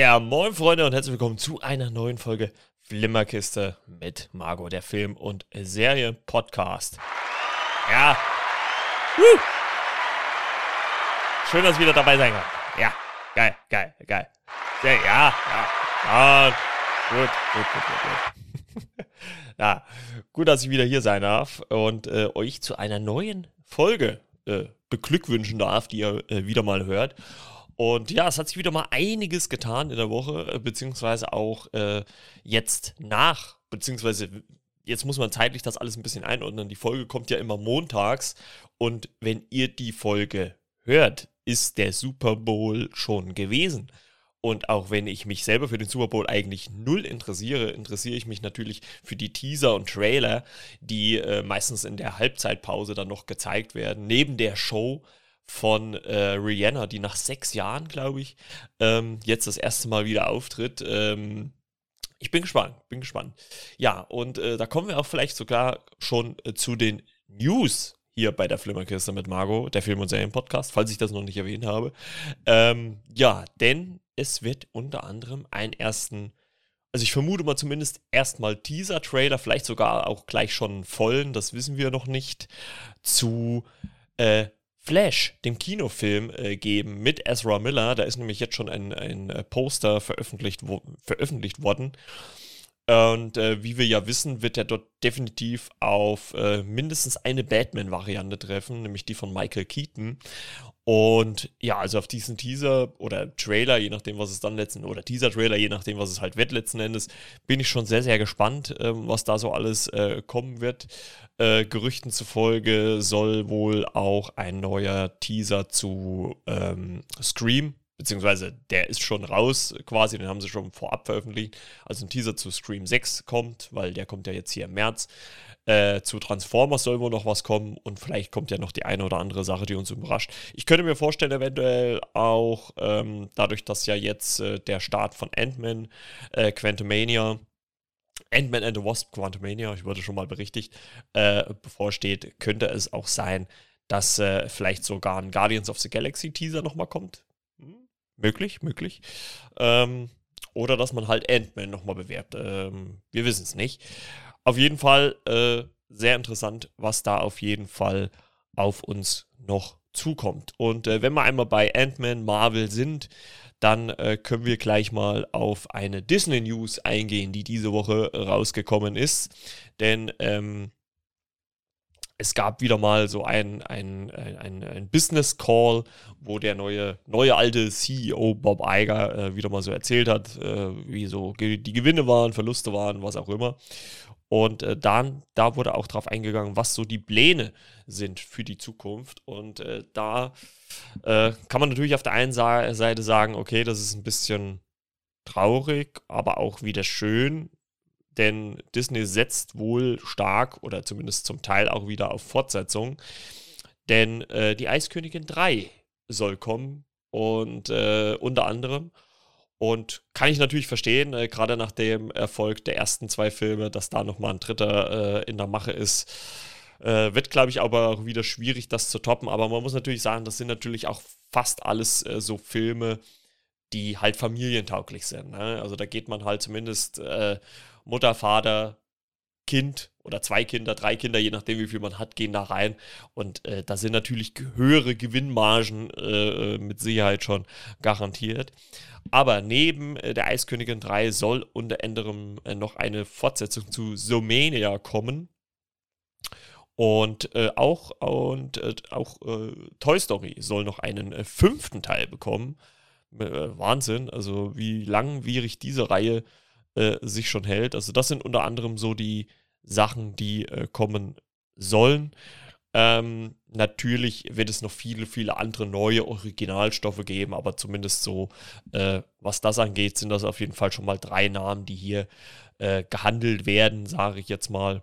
Ja, moin Freunde und herzlich willkommen zu einer neuen Folge Flimmerkiste mit Margot, der Film- und Serie-Podcast. Ja. Woo. Schön, dass ich wieder dabei sein kann. Ja, geil, geil, geil. Ja, ja, ja. Gut, gut, gut, gut, gut. ja, gut, dass ich wieder hier sein darf und äh, euch zu einer neuen Folge äh, beglückwünschen darf, die ihr äh, wieder mal hört. Und ja, es hat sich wieder mal einiges getan in der Woche, äh, beziehungsweise auch äh, jetzt nach, beziehungsweise jetzt muss man zeitlich das alles ein bisschen einordnen. Die Folge kommt ja immer montags und wenn ihr die Folge hört, ist der Super Bowl schon gewesen. Und auch wenn ich mich selber für den Super Bowl eigentlich null interessiere, interessiere ich mich natürlich für die Teaser und Trailer, die äh, meistens in der Halbzeitpause dann noch gezeigt werden, neben der Show von äh, Rihanna, die nach sechs Jahren, glaube ich, ähm, jetzt das erste Mal wieder auftritt. Ähm, ich bin gespannt, bin gespannt. Ja, und äh, da kommen wir auch vielleicht sogar schon äh, zu den News hier bei der Flimmerkiste mit Margot, der Film- und Serien-Podcast, falls ich das noch nicht erwähnt habe. Ähm, ja, denn es wird unter anderem einen ersten, also ich vermute mal zumindest erstmal Teaser-Trailer, vielleicht sogar auch gleich schon vollen, das wissen wir noch nicht, zu äh, Flash, dem Kinofilm, äh, geben mit Ezra Miller. Da ist nämlich jetzt schon ein, ein äh, Poster veröffentlicht, wo, veröffentlicht worden. Und äh, wie wir ja wissen, wird er dort definitiv auf äh, mindestens eine Batman-Variante treffen, nämlich die von Michael Keaton. Und ja, also auf diesen Teaser oder Trailer, je nachdem, was es dann letzten, oder Teaser-Trailer, je nachdem, was es halt wird letzten Endes, bin ich schon sehr, sehr gespannt, ähm, was da so alles äh, kommen wird. Äh, Gerüchten zufolge soll wohl auch ein neuer Teaser zu ähm, Scream beziehungsweise der ist schon raus quasi, den haben sie schon vorab veröffentlicht. Also ein Teaser zu Scream 6 kommt, weil der kommt ja jetzt hier im März. Äh, zu Transformers soll wohl noch was kommen und vielleicht kommt ja noch die eine oder andere Sache, die uns überrascht. Ich könnte mir vorstellen, eventuell auch ähm, dadurch, dass ja jetzt äh, der Start von Ant-Man, äh, Quantumania, Ant-Man and the Wasp Quantumania, ich wurde schon mal berichtigt, äh, bevorsteht, könnte es auch sein, dass äh, vielleicht sogar ein Guardians of the Galaxy Teaser nochmal kommt. Möglich, möglich. Ähm, oder dass man halt Ant-Man nochmal bewerbt. Ähm, wir wissen es nicht. Auf jeden Fall äh, sehr interessant, was da auf jeden Fall auf uns noch zukommt. Und äh, wenn wir einmal bei Ant-Man Marvel sind, dann äh, können wir gleich mal auf eine Disney News eingehen, die diese Woche rausgekommen ist. Denn ähm, es gab wieder mal so ein, ein, ein, ein Business Call, wo der neue, neue alte CEO Bob Iger äh, wieder mal so erzählt hat, äh, wie so die Gewinne waren, Verluste waren, was auch immer. Und äh, dann, da wurde auch darauf eingegangen, was so die Pläne sind für die Zukunft. Und äh, da äh, kann man natürlich auf der einen Seite sagen, okay, das ist ein bisschen traurig, aber auch wieder schön, denn Disney setzt wohl stark oder zumindest zum Teil auch wieder auf Fortsetzung. Denn äh, die Eiskönigin 3 soll kommen und äh, unter anderem. Und kann ich natürlich verstehen, äh, gerade nach dem Erfolg der ersten zwei Filme, dass da nochmal ein dritter äh, in der Mache ist. Äh, wird, glaube ich, aber auch wieder schwierig, das zu toppen. Aber man muss natürlich sagen, das sind natürlich auch fast alles äh, so Filme, die halt familientauglich sind. Ne? Also da geht man halt zumindest äh, Mutter, Vater, Kind oder zwei Kinder, drei Kinder, je nachdem, wie viel man hat, gehen da rein. Und äh, da sind natürlich höhere Gewinnmargen äh, mit Sicherheit schon garantiert. Aber neben äh, der Eiskönigin 3 soll unter anderem äh, noch eine Fortsetzung zu Somania kommen. Und äh, auch, und, äh, auch Toy Story soll noch einen fünften Teil bekommen. Wahnsinn, also wie langwierig diese Reihe äh, sich schon hält. Also das sind unter anderem so die Sachen, die äh, kommen sollen. Ähm, natürlich wird es noch viele, viele andere neue Originalstoffe geben, aber zumindest so, äh, was das angeht, sind das auf jeden Fall schon mal drei Namen, die hier äh, gehandelt werden, sage ich jetzt mal.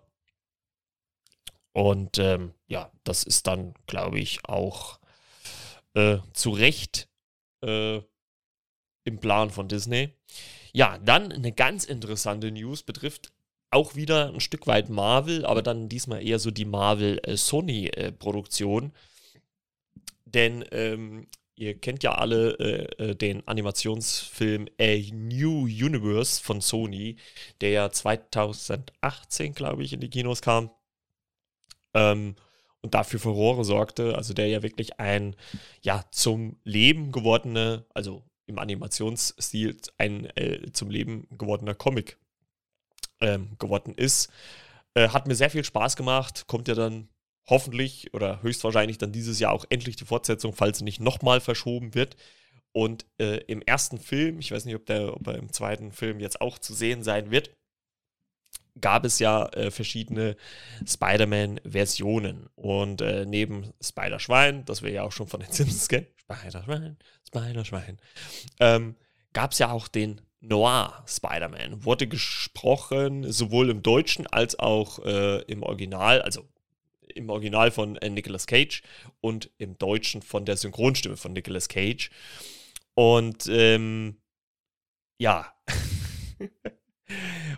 Und ähm, ja, das ist dann, glaube ich, auch äh, zu Recht äh, im Plan von Disney. Ja, dann eine ganz interessante News betrifft auch wieder ein Stück weit Marvel, aber dann diesmal eher so die Marvel-Sony-Produktion. Denn ähm, ihr kennt ja alle äh, äh den Animationsfilm A New Universe von Sony, der ja 2018, glaube ich, in die Kinos kam. Ähm, und dafür Furore sorgte, also der ja wirklich ein ja zum Leben gewordene, also im Animationsstil ein äh, zum Leben gewordener Comic ähm, geworden ist. Äh, hat mir sehr viel Spaß gemacht, kommt ja dann hoffentlich oder höchstwahrscheinlich dann dieses Jahr auch endlich die Fortsetzung, falls sie nicht nochmal verschoben wird. Und äh, im ersten Film, ich weiß nicht, ob, der, ob er im zweiten Film jetzt auch zu sehen sein wird, gab es ja äh, verschiedene Spider-Man-Versionen. Und äh, neben Spider-Schwein, das wir ja auch schon von den Simpsons kennen, Spider-Schwein, Spider-Schwein, ähm, gab es ja auch den Noir Spider-Man. Wurde gesprochen sowohl im Deutschen als auch äh, im Original, also im Original von äh, Nicolas Cage und im Deutschen von der Synchronstimme von Nicolas Cage. Und ähm, ja.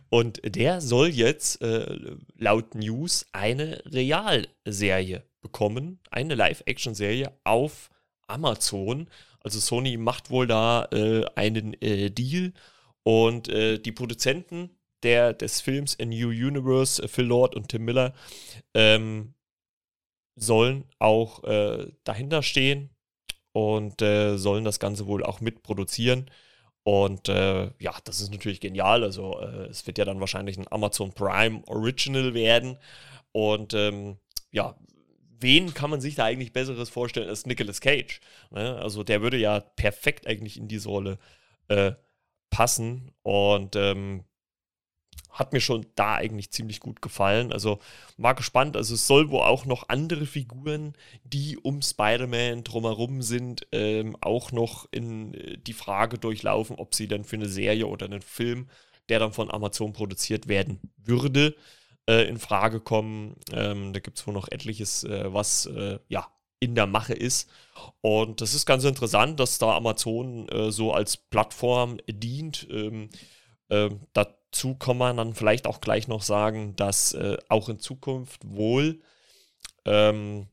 Und der soll jetzt äh, laut News eine Realserie bekommen, eine Live-Action-Serie auf Amazon. Also Sony macht wohl da äh, einen äh, Deal und äh, die Produzenten der, des Films A New Universe, äh, Phil Lord und Tim Miller, ähm, sollen auch äh, dahinter stehen und sollen das Ganze wohl auch mitproduzieren. Und äh, ja, das ist natürlich genial. Also äh, es wird ja dann wahrscheinlich ein Amazon Prime Original werden. Und ähm, ja, wen kann man sich da eigentlich Besseres vorstellen als Nicolas Cage? Ne? Also der würde ja perfekt eigentlich in diese Rolle äh, passen. Und ähm, hat mir schon da eigentlich ziemlich gut gefallen. Also war gespannt. Also es soll wohl auch noch andere Figuren, die um Spider-Man drumherum sind, ähm, auch noch in äh, die Frage durchlaufen, ob sie dann für eine Serie oder einen Film, der dann von Amazon produziert werden würde, äh, in Frage kommen. Ähm, da gibt es wohl noch etliches, äh, was äh, ja in der Mache ist. Und das ist ganz interessant, dass da Amazon äh, so als Plattform dient. Ähm, ähm, dazu kann man dann vielleicht auch gleich noch sagen, dass äh, auch in Zukunft wohl, ähm,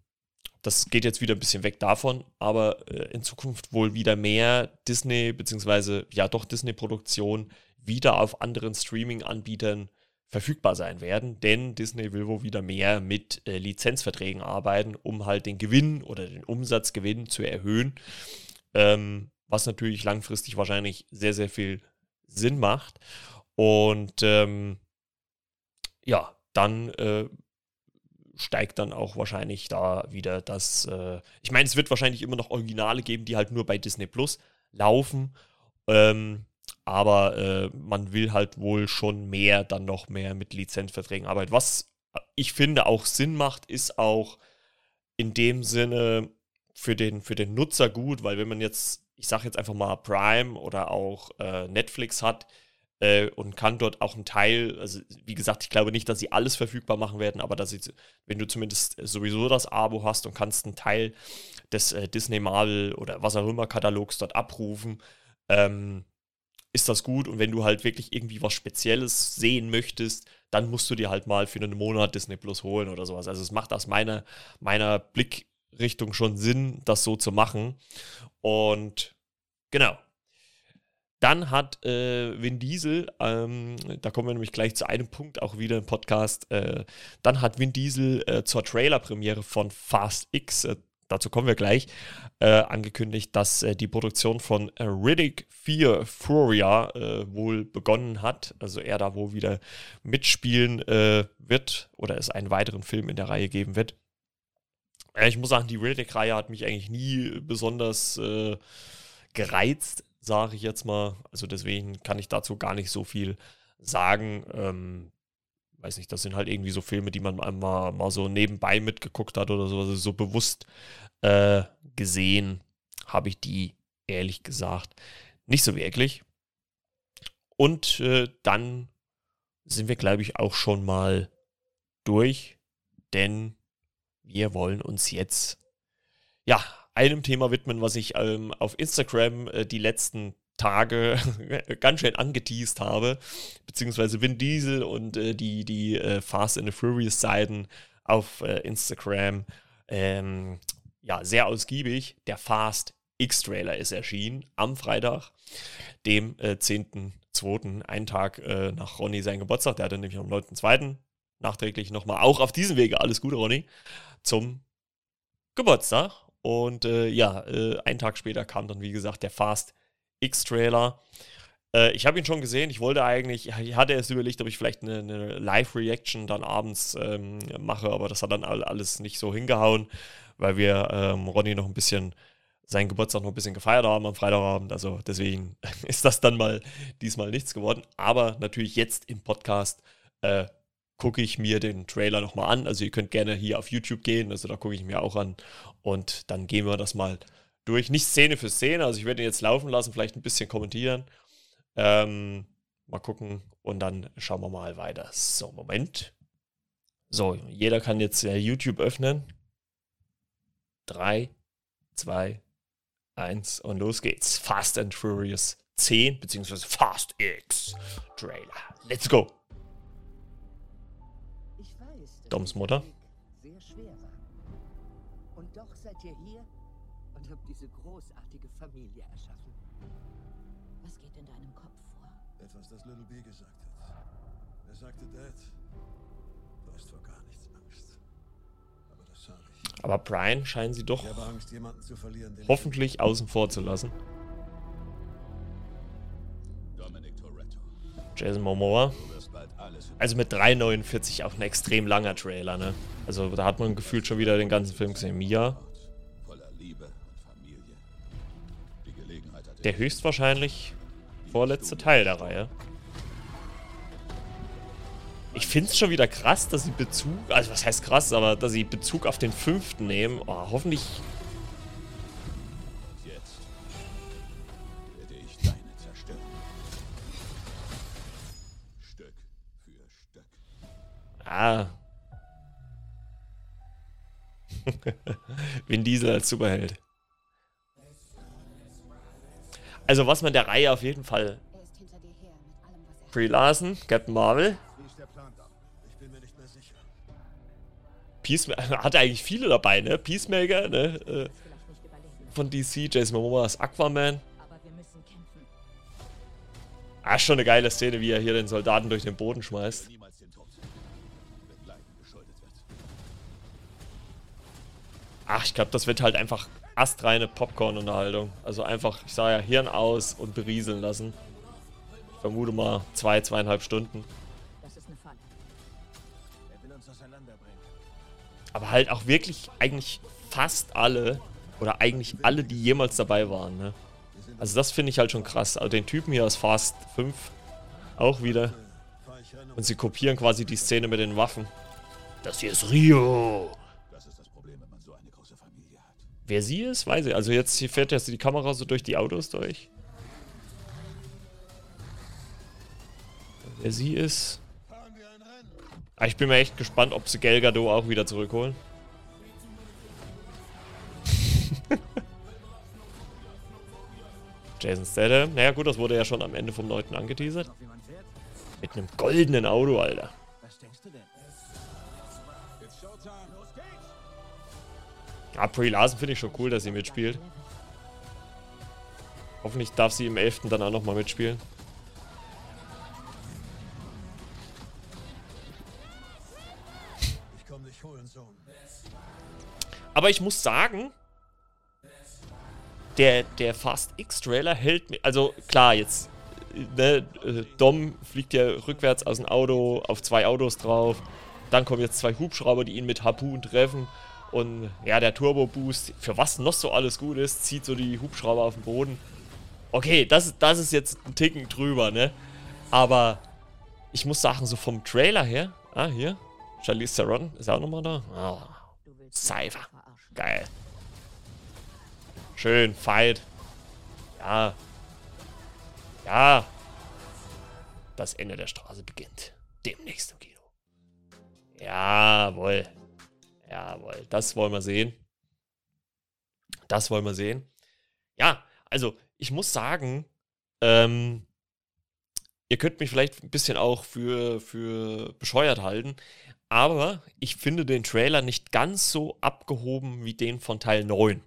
das geht jetzt wieder ein bisschen weg davon, aber äh, in Zukunft wohl wieder mehr Disney, beziehungsweise ja doch Disney-Produktionen wieder auf anderen Streaming-Anbietern verfügbar sein werden, denn Disney will wohl wieder mehr mit äh, Lizenzverträgen arbeiten, um halt den Gewinn oder den Umsatzgewinn zu erhöhen, ähm, was natürlich langfristig wahrscheinlich sehr, sehr viel Sinn macht. Und ähm, ja, dann äh, steigt dann auch wahrscheinlich da wieder das. Äh, ich meine, es wird wahrscheinlich immer noch Originale geben, die halt nur bei Disney Plus laufen. Ähm, aber äh, man will halt wohl schon mehr, dann noch mehr mit Lizenzverträgen arbeiten. Was ich finde auch Sinn macht, ist auch in dem Sinne für den, für den Nutzer gut, weil wenn man jetzt ich sage jetzt einfach mal Prime oder auch äh, Netflix hat äh, und kann dort auch einen Teil, also wie gesagt, ich glaube nicht, dass sie alles verfügbar machen werden, aber dass sie, wenn du zumindest sowieso das Abo hast und kannst einen Teil des äh, Disney Marvel oder was auch immer Katalogs dort abrufen, ähm, ist das gut. Und wenn du halt wirklich irgendwie was Spezielles sehen möchtest, dann musst du dir halt mal für einen Monat Disney Plus holen oder sowas. Also es macht aus meiner, meiner Blick Richtung schon Sinn, das so zu machen. Und genau. Dann hat äh, Vin Diesel, ähm, da kommen wir nämlich gleich zu einem Punkt auch wieder im Podcast, äh, dann hat Vin Diesel äh, zur Trailer-Premiere von Fast X, äh, dazu kommen wir gleich, äh, angekündigt, dass äh, die Produktion von Riddick 4 Furia wohl begonnen hat. Also er da wohl wieder mitspielen wird oder es einen weiteren Film in der Reihe geben wird. Ich muss sagen, die Riddick-Reihe hat mich eigentlich nie besonders äh, gereizt, sage ich jetzt mal. Also deswegen kann ich dazu gar nicht so viel sagen. Ähm, weiß nicht, das sind halt irgendwie so Filme, die man einmal mal so nebenbei mitgeguckt hat oder so. Also so bewusst äh, gesehen habe ich die ehrlich gesagt nicht so wirklich. Und äh, dann sind wir, glaube ich, auch schon mal durch, denn wir wollen uns jetzt ja einem Thema widmen, was ich ähm, auf Instagram äh, die letzten Tage ganz schön angeteased habe, beziehungsweise Vin Diesel und äh, die, die äh, Fast and the Furious Seiten auf äh, Instagram ähm, ja sehr ausgiebig der Fast X-Trailer ist erschienen am Freitag, dem äh, 10.2., einen Tag äh, nach Ronny seinen Geburtstag. Der hatte nämlich am 9.2. nachträglich nochmal, auch auf diesem Wege, alles Gute, Ronny, zum Geburtstag. Und äh, ja, äh, einen Tag später kam dann, wie gesagt, der Fast X-Trailer. Äh, ich habe ihn schon gesehen. Ich wollte eigentlich, ich hatte erst überlegt, ob ich vielleicht eine, eine Live-Reaction dann abends ähm, mache, aber das hat dann alles nicht so hingehauen, weil wir ähm, Ronny noch ein bisschen seinen Geburtstag noch ein bisschen gefeiert haben am Freitagabend. Also deswegen ist das dann mal diesmal nichts geworden. Aber natürlich jetzt im Podcast äh, gucke ich mir den Trailer nochmal an. Also ihr könnt gerne hier auf YouTube gehen. Also da gucke ich mir auch an. Und dann gehen wir das mal durch. Nicht Szene für Szene. Also ich werde ihn jetzt laufen lassen, vielleicht ein bisschen kommentieren. Ähm, mal gucken und dann schauen wir mal weiter. So, Moment. So, jeder kann jetzt äh, YouTube öffnen. 3, 2, 1 und los geht's. Fast and Furious 10 beziehungsweise Fast X Trailer. Let's go. Ich weiß, dass Doms Mutter. Sehr schwer war. Und doch seid ihr hier Familie erschaffen. Was geht in deinem Kopf vor? Etwas, das Little B gesagt hat. Er sagte, Dad, du hast vor gar nichts Angst. Aber das sah ich. Aber Brian scheinen sie doch Angst, jemanden zu verlieren, den hoffentlich außen vor zu lassen. Dominic Toretto. Jason Momoa. Also mit 3,49 auch ein extrem langer Trailer, ne? Also da hat man gefühlt schon wieder den ganzen Film gesehen. Mia, der höchstwahrscheinlich vorletzte Teil der Reihe. Ich finde es schon wieder krass, dass sie Bezug, also was heißt krass, aber dass sie Bezug auf den fünften nehmen. Oh, hoffentlich, ah. Vin Diesel als Superheld. Also was man der Reihe auf jeden Fall Brie Larson, Captain Marvel, Wie ist der Plan da? Ich bin mir nicht mehr sicher. Peacemaker, hat eigentlich viele dabei, ne? Peacemaker, ne? Äh, von DC, Jason Momoa als Aquaman. Ah, schon eine geile Szene, wie er hier den Soldaten durch den Boden schmeißt. Ach, ich glaube, das wird halt einfach astreine Popcorn-Unterhaltung. Also einfach, ich sage ja, Hirn aus und berieseln lassen. Ich vermute mal zwei, zweieinhalb Stunden. Das ist eine Falle. Er will uns auseinanderbringen. Aber halt auch wirklich eigentlich fast alle oder eigentlich alle, die jemals dabei waren. Ne? Also das finde ich halt schon krass. Also den Typen hier aus Fast 5 auch wieder. Und sie kopieren quasi die Szene mit den Waffen. Das hier ist Rio. Wer sie ist, weiß ich. Also jetzt hier fährt jetzt die Kamera so durch die Autos durch. Wer sie ist. Rennen. Ah, ich bin mir echt gespannt, ob sie Gal Gadot auch wieder zurückholen. Jason Statham. Naja gut, das wurde ja schon am Ende vom 9. angeteasert. Mit einem goldenen Auto, Alter. Was denkst du denn? Ah, Brie Larson finde ich schon cool, dass sie mitspielt. Hoffentlich darf sie im 11. dann auch nochmal mitspielen. Aber ich muss sagen, der, der Fast X-Trailer hält mir. Also klar, jetzt. Ne, äh, Dom fliegt ja rückwärts aus dem Auto auf zwei Autos drauf. Dann kommen jetzt zwei Hubschrauber, die ihn mit Harpoon treffen. Und ja, der Turbo-Boost, für was noch so alles gut ist, zieht so die Hubschrauber auf den Boden. Okay, das, das ist jetzt ein Ticken drüber, ne? Aber ich muss sagen, so vom Trailer her. Ah, hier. Charlize Theron ist auch nochmal da. Mich Cypher. Geil. Schön, Fight. Ja. Ja. Das Ende der Straße beginnt. Demnächst im Kino. Jawohl. Jawohl. Das wollen wir sehen. Das wollen wir sehen. Ja, also ich muss sagen, ähm, ihr könnt mich vielleicht ein bisschen auch für, für bescheuert halten, aber ich finde den Trailer nicht ganz so abgehoben wie den von Teil 9.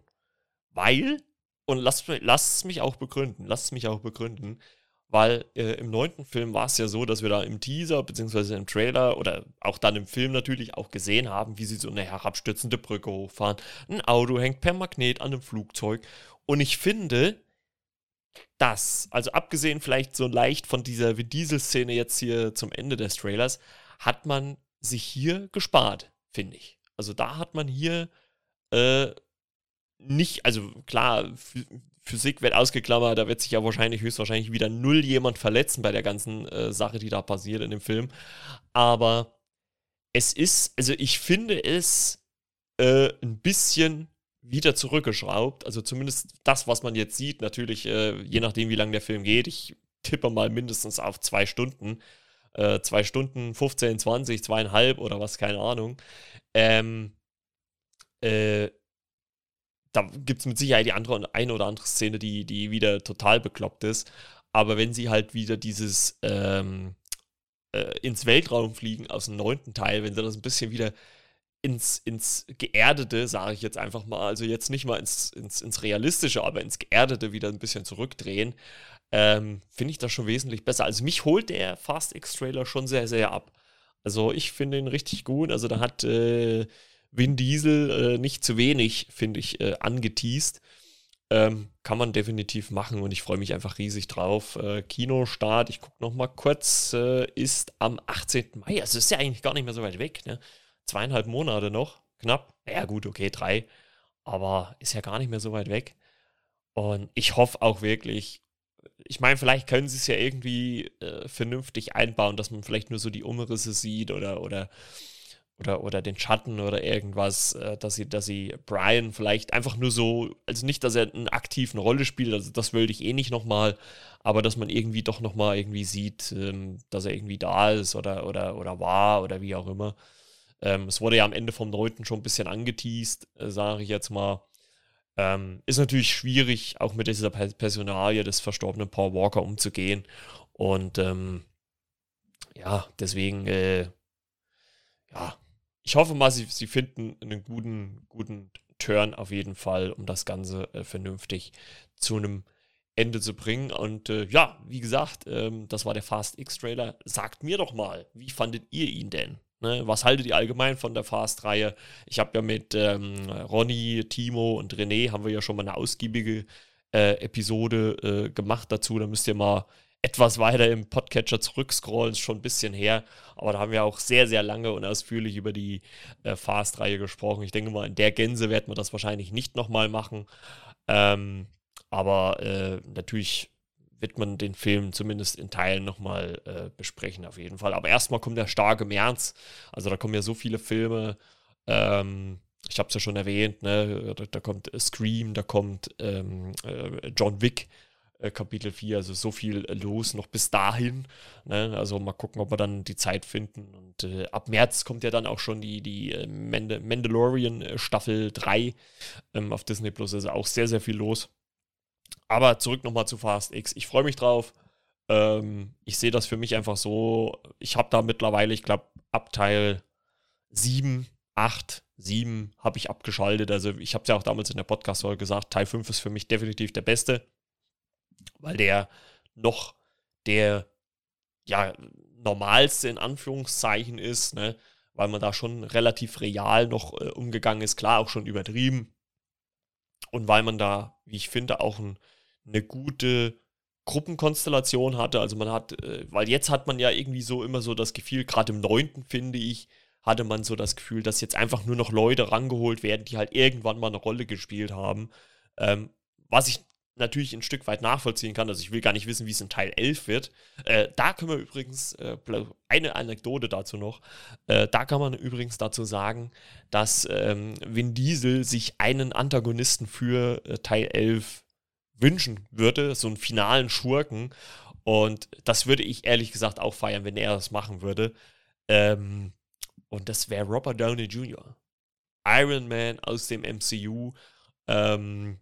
Weil, und lasst, lasst mich auch begründen, lasst mich auch begründen, weil äh, im neunten Film war es ja so, dass wir da im Teaser beziehungsweise im Trailer oder auch dann im Film natürlich auch gesehen haben, wie sie so eine herabstürzende Brücke hochfahren. Ein Auto hängt per Magnet an einem Flugzeug. Und ich finde, dass, also abgesehen vielleicht so leicht von dieser Diesel-Szene jetzt hier zum Ende des Trailers, hat man sich hier gespart, finde ich. Also da hat man hier äh, nicht, also klar, Physik wird ausgeklammert, da wird sich ja wahrscheinlich höchstwahrscheinlich wieder null jemand verletzen bei der ganzen äh, Sache, die da passiert in dem Film. Aber es ist, also ich finde es äh, ein bisschen wieder zurückgeschraubt. Also zumindest das, was man jetzt sieht, natürlich, äh, je nachdem, wie lang der Film geht. Ich tippe mal mindestens auf zwei Stunden. Äh, zwei Stunden, 15, 20, zweieinhalb oder was, keine Ahnung. Ähm, äh, da gibt es mit Sicherheit die andere eine oder andere Szene, die, die wieder total bekloppt ist. Aber wenn sie halt wieder dieses ähm, äh, ins Weltraum fliegen aus dem neunten Teil, wenn sie das ein bisschen wieder ins, ins Geerdete, sage ich jetzt einfach mal, also jetzt nicht mal ins, ins, ins Realistische, aber ins Geerdete wieder ein bisschen zurückdrehen, ähm, finde ich das schon wesentlich besser. Also mich holt der Fast X-Trailer schon sehr, sehr ab. Also ich finde ihn richtig gut. Also da hat äh, Vin Diesel äh, nicht zu wenig, finde ich, äh, angeteased. Ähm, kann man definitiv machen und ich freue mich einfach riesig drauf. Äh, Kinostart, ich gucke noch mal kurz, äh, ist am 18. Mai. Also ist ja eigentlich gar nicht mehr so weit weg. Ne? Zweieinhalb Monate noch, knapp. Ja gut, okay, drei. Aber ist ja gar nicht mehr so weit weg. Und ich hoffe auch wirklich, ich meine, vielleicht können sie es ja irgendwie äh, vernünftig einbauen, dass man vielleicht nur so die Umrisse sieht oder, oder oder, oder den Schatten oder irgendwas, äh, dass sie, dass sie Brian vielleicht einfach nur so, also nicht, dass er eine aktive Rolle spielt, also das wollte ich eh nicht nochmal, aber dass man irgendwie doch nochmal irgendwie sieht, ähm, dass er irgendwie da ist oder, oder, oder war oder wie auch immer. Ähm, es wurde ja am Ende vom 9. schon ein bisschen angeteased, äh, sage ich jetzt mal. Ähm, ist natürlich schwierig, auch mit dieser Personalie des verstorbenen Paul Walker umzugehen. Und ähm, ja, deswegen, äh, ja, ich hoffe mal, sie, sie finden einen guten, guten Turn auf jeden Fall, um das Ganze äh, vernünftig zu einem Ende zu bringen. Und äh, ja, wie gesagt, ähm, das war der Fast X-Trailer. Sagt mir doch mal, wie fandet ihr ihn denn? Ne, was haltet ihr allgemein von der Fast-Reihe? Ich habe ja mit ähm, Ronny, Timo und René haben wir ja schon mal eine ausgiebige äh, Episode äh, gemacht dazu. Da müsst ihr mal etwas weiter im Podcatcher zurückscrollen, ist schon ein bisschen her. Aber da haben wir auch sehr, sehr lange und ausführlich über die äh, Fast-Reihe gesprochen. Ich denke mal, in der Gänse werden wir das wahrscheinlich nicht nochmal machen. Ähm, aber äh, natürlich wird man den Film zumindest in Teilen nochmal äh, besprechen, auf jeden Fall. Aber erstmal kommt der starke März. Also da kommen ja so viele Filme. Ähm, ich habe es ja schon erwähnt, ne? da, da kommt Scream, da kommt ähm, äh, John Wick Kapitel 4, also so viel los noch bis dahin. Ne? Also mal gucken, ob wir dann die Zeit finden. Und äh, ab März kommt ja dann auch schon die, die äh, Mand Mandalorian äh, Staffel 3 ähm, auf Disney Plus. Also auch sehr, sehr viel los. Aber zurück nochmal zu Fast X. Ich freue mich drauf. Ähm, ich sehe das für mich einfach so. Ich habe da mittlerweile, ich glaube, ab Teil 7, 8, 7 habe ich abgeschaltet. Also ich habe es ja auch damals in der Podcast-Folge gesagt, Teil 5 ist für mich definitiv der beste weil der noch der ja normalste in Anführungszeichen ist, ne? weil man da schon relativ real noch äh, umgegangen ist, klar auch schon übertrieben und weil man da, wie ich finde, auch ein, eine gute Gruppenkonstellation hatte. Also man hat, äh, weil jetzt hat man ja irgendwie so immer so das Gefühl, gerade im neunten finde ich, hatte man so das Gefühl, dass jetzt einfach nur noch Leute rangeholt werden, die halt irgendwann mal eine Rolle gespielt haben. Ähm, was ich natürlich ein Stück weit nachvollziehen kann. Also ich will gar nicht wissen, wie es in Teil 11 wird. Äh, da können wir übrigens, äh, eine Anekdote dazu noch, äh, da kann man übrigens dazu sagen, dass ähm, Vin Diesel sich einen Antagonisten für äh, Teil 11 wünschen würde, so einen finalen Schurken. Und das würde ich ehrlich gesagt auch feiern, wenn er das machen würde. Ähm, und das wäre Robert Downey Jr. Iron Man aus dem MCU. Ähm,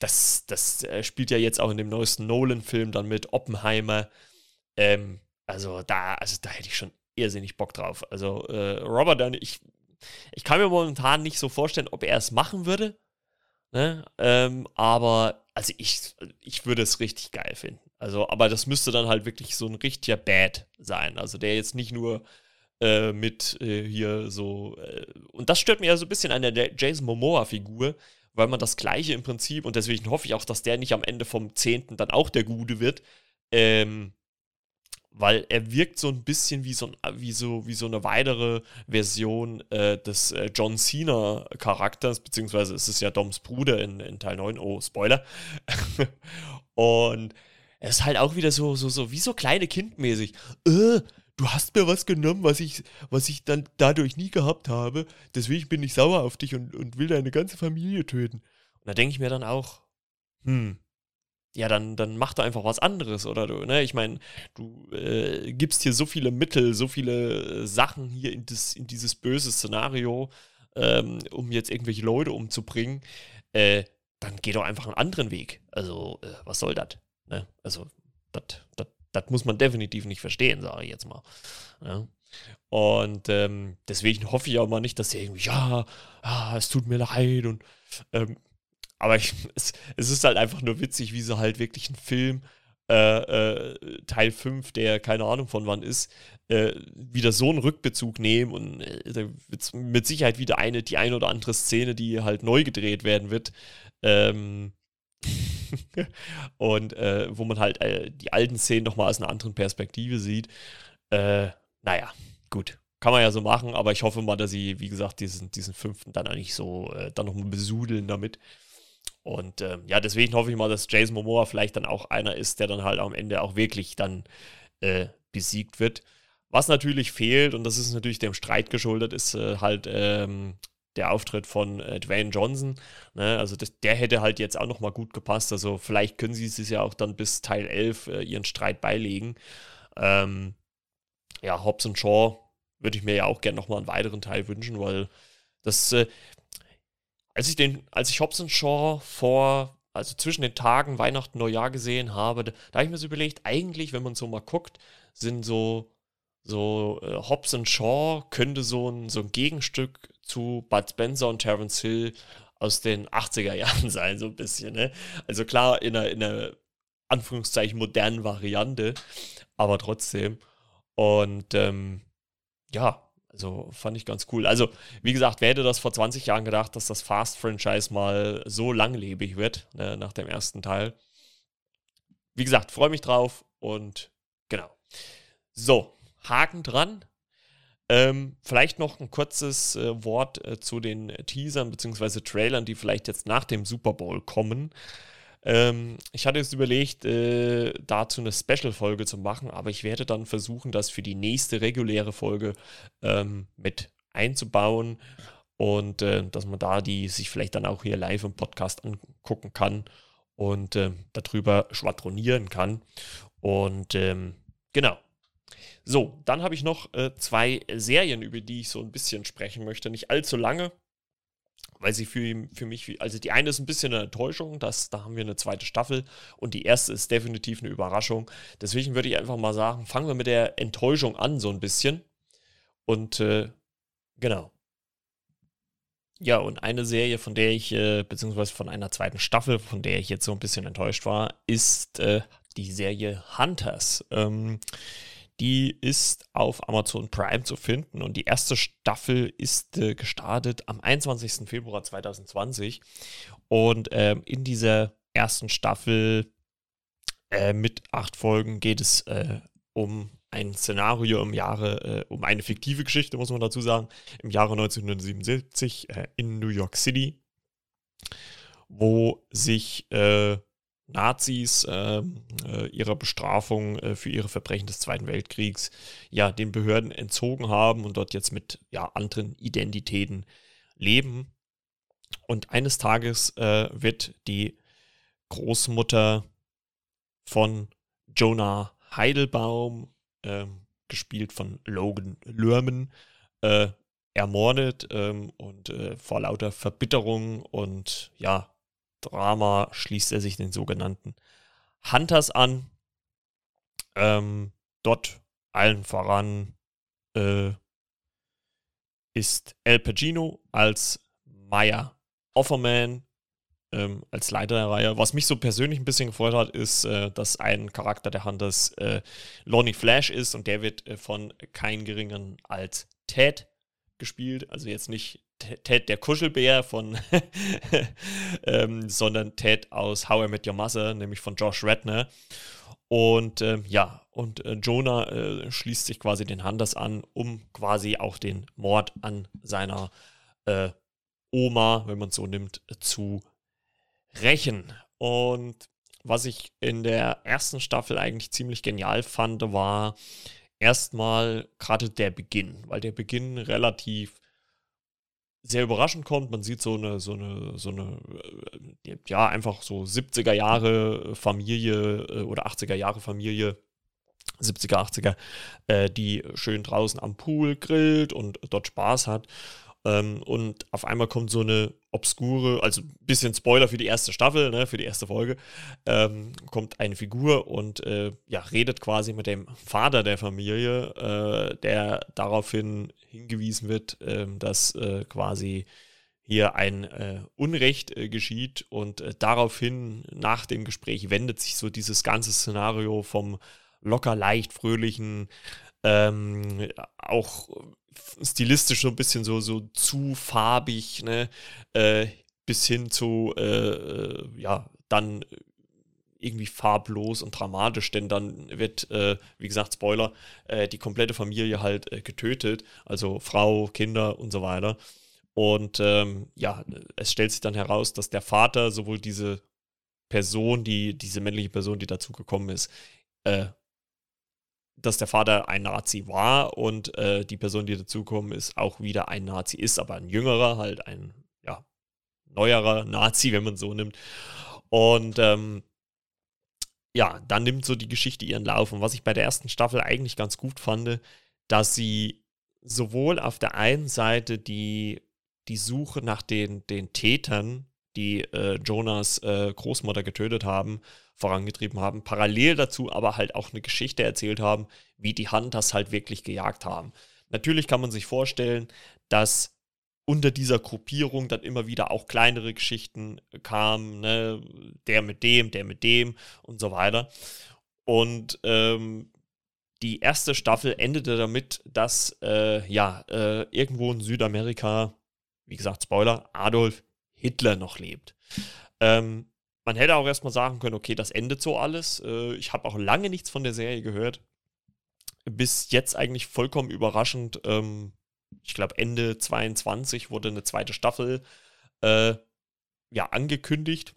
das, das äh, spielt ja jetzt auch in dem neuesten Nolan-Film dann mit Oppenheimer. Ähm, also da, also da hätte ich schon irrsinnig Bock drauf. Also äh, Robert Downey, ich, ich kann mir momentan nicht so vorstellen, ob er es machen würde. Ne? Ähm, aber, also ich, ich würde es richtig geil finden. Also, aber das müsste dann halt wirklich so ein richtiger Bad sein. Also der jetzt nicht nur äh, mit äh, hier so. Äh, und das stört mir ja so ein bisschen an der Jason Momoa-Figur, weil man das Gleiche im Prinzip, und deswegen hoffe ich auch, dass der nicht am Ende vom 10. dann auch der Gute wird. Ähm, weil er wirkt so ein bisschen wie so, ein, wie so, wie so eine weitere Version äh, des äh, John Cena-Charakters, beziehungsweise es ist ja Doms Bruder in, in Teil 9, oh, Spoiler. und er ist halt auch wieder so, so, so, wie so kleine Kindmäßig. Äh, du hast mir was genommen, was ich, was ich dann dadurch nie gehabt habe. Deswegen bin ich sauer auf dich und, und will deine ganze Familie töten. Und da denke ich mir dann auch, hm, ja, dann, dann mach doch einfach was anderes, oder du, ne? Ich meine, du äh, gibst hier so viele Mittel, so viele äh, Sachen hier in, das, in dieses böse Szenario, ähm, um jetzt irgendwelche Leute umzubringen. Äh, dann geh doch einfach einen anderen Weg. Also, äh, was soll das? Ne? Also, das muss man definitiv nicht verstehen, sage ich jetzt mal. Ja? Und ähm, deswegen hoffe ich auch mal nicht, dass sie irgendwie, ja, ah, es tut mir leid und ähm, aber ich, es, es, ist halt einfach nur witzig, wie sie halt wirklich einen Film, äh, äh, Teil 5, der keine Ahnung von wann ist, äh, wieder so einen Rückbezug nehmen und äh, mit Sicherheit wieder eine, die ein oder andere Szene, die halt neu gedreht werden wird. Ähm, und äh, wo man halt äh, die alten Szenen nochmal aus einer anderen Perspektive sieht. naja, gut kann man ja so machen, aber ich hoffe mal, dass sie, wie gesagt, diesen, diesen fünften dann eigentlich so äh, dann nochmal besudeln damit. Und ähm, ja, deswegen hoffe ich mal, dass Jason Momoa vielleicht dann auch einer ist, der dann halt am Ende auch wirklich dann äh, besiegt wird. Was natürlich fehlt, und das ist natürlich dem Streit geschuldet, ist äh, halt ähm, der Auftritt von äh, Dwayne Johnson. Ne? Also das, der hätte halt jetzt auch nochmal gut gepasst. Also vielleicht können sie es ja auch dann bis Teil 11 äh, ihren Streit beilegen. Ähm, ja, Hobbs und Shaw würde ich mir ja auch gerne nochmal einen weiteren Teil wünschen, weil das, äh, als ich den, als ich Hobbs Shaw vor, also zwischen den Tagen Weihnachten, Neujahr gesehen habe, da, da habe ich mir so überlegt, eigentlich, wenn man so mal guckt, sind so, so äh, Hobbs Shaw könnte so ein, so ein Gegenstück zu Bud Spencer und Terence Hill aus den 80er Jahren sein, so ein bisschen, ne? Also klar, in einer, in einer Anführungszeichen modernen Variante, aber trotzdem. Und ähm, ja, also fand ich ganz cool. Also, wie gesagt, wer hätte das vor 20 Jahren gedacht, dass das Fast-Franchise mal so langlebig wird, ne, nach dem ersten Teil. Wie gesagt, freue mich drauf und genau. So, Haken dran. Ähm, vielleicht noch ein kurzes äh, Wort äh, zu den Teasern bzw. Trailern, die vielleicht jetzt nach dem Super Bowl kommen. Ähm, ich hatte jetzt überlegt, äh, dazu eine Special-Folge zu machen, aber ich werde dann versuchen, das für die nächste reguläre Folge ähm, mit einzubauen und äh, dass man da die sich vielleicht dann auch hier live im Podcast angucken kann und äh, darüber schwadronieren kann. Und ähm, genau. So, dann habe ich noch äh, zwei Serien, über die ich so ein bisschen sprechen möchte. Nicht allzu lange, weil sie für, für mich, also die eine ist ein bisschen eine Enttäuschung, das, da haben wir eine zweite Staffel und die erste ist definitiv eine Überraschung. Deswegen würde ich einfach mal sagen, fangen wir mit der Enttäuschung an, so ein bisschen. Und äh, genau. Ja, und eine Serie, von der ich, äh, beziehungsweise von einer zweiten Staffel, von der ich jetzt so ein bisschen enttäuscht war, ist äh, die Serie Hunters. Ähm, die ist auf Amazon Prime zu finden und die erste Staffel ist äh, gestartet am 21. Februar 2020. Und ähm, in dieser ersten Staffel äh, mit acht Folgen geht es äh, um ein Szenario im Jahre, äh, um eine fiktive Geschichte, muss man dazu sagen, im Jahre 1977 äh, in New York City, wo sich äh, Nazis äh, äh, ihrer Bestrafung äh, für ihre Verbrechen des Zweiten Weltkriegs ja den Behörden entzogen haben und dort jetzt mit ja anderen Identitäten leben. Und eines Tages äh, wird die Großmutter von Jonah Heidelbaum, ähm, gespielt von Logan Lerman, äh, ermordet ähm, und äh, vor lauter Verbitterung und ja, Drama schließt er sich den sogenannten Hunters an. Ähm, dort allen voran äh, ist El Pacino als Maya Offerman ähm, als Leiter der Reihe. Was mich so persönlich ein bisschen gefreut hat, ist, äh, dass ein Charakter der Hunters äh, Lonnie Flash ist und der wird äh, von kein geringeren als Ted gespielt. Also jetzt nicht Ted der Kuschelbär von, ähm, sondern Ted aus How I Met Your Mother, nämlich von Josh Redner. Und ähm, ja, und äh, Jonah äh, schließt sich quasi den Hunters an, um quasi auch den Mord an seiner äh, Oma, wenn man es so nimmt, zu rächen. Und was ich in der ersten Staffel eigentlich ziemlich genial fand, war erstmal gerade der Beginn, weil der Beginn relativ sehr überraschend kommt. Man sieht so eine, so eine, so eine, äh, ja, einfach so 70er Jahre Familie äh, oder 80er Jahre Familie, 70er, 80er, äh, die schön draußen am Pool grillt und dort Spaß hat. Ähm, und auf einmal kommt so eine obskure, also ein bisschen Spoiler für die erste Staffel, ne, für die erste Folge, ähm, kommt eine Figur und äh, ja, redet quasi mit dem Vater der Familie, äh, der daraufhin hingewiesen wird, äh, dass äh, quasi hier ein äh, Unrecht äh, geschieht und daraufhin nach dem Gespräch wendet sich so dieses ganze Szenario vom locker leicht fröhlichen ähm, auch stilistisch so ein bisschen so, so zu farbig, ne? Äh, bis hin zu, äh, äh, ja, dann irgendwie farblos und dramatisch, denn dann wird, äh, wie gesagt, Spoiler, äh, die komplette Familie halt äh, getötet, also Frau, Kinder und so weiter. Und ähm, ja, es stellt sich dann heraus, dass der Vater sowohl diese Person, die, diese männliche Person, die dazugekommen ist, äh, dass der Vater ein Nazi war und äh, die Person, die dazukommen, ist auch wieder ein Nazi ist, aber ein jüngerer, halt ein ja, neuerer Nazi, wenn man so nimmt. Und ähm, ja, dann nimmt so die Geschichte ihren Lauf. Und was ich bei der ersten Staffel eigentlich ganz gut fand, dass sie sowohl auf der einen Seite die, die Suche nach den, den Tätern, die äh, Jonas äh, Großmutter getötet haben, vorangetrieben haben. Parallel dazu aber halt auch eine Geschichte erzählt haben, wie die Hunters halt wirklich gejagt haben. Natürlich kann man sich vorstellen, dass unter dieser Gruppierung dann immer wieder auch kleinere Geschichten kamen, ne? der mit dem, der mit dem und so weiter. Und ähm, die erste Staffel endete damit, dass äh, ja äh, irgendwo in Südamerika, wie gesagt, Spoiler, Adolf Hitler noch lebt. Ähm, man hätte auch erstmal sagen können, okay, das endet so alles. Äh, ich habe auch lange nichts von der Serie gehört. Bis jetzt eigentlich vollkommen überraschend. Ähm, ich glaube, Ende 22 wurde eine zweite Staffel äh, ja, angekündigt.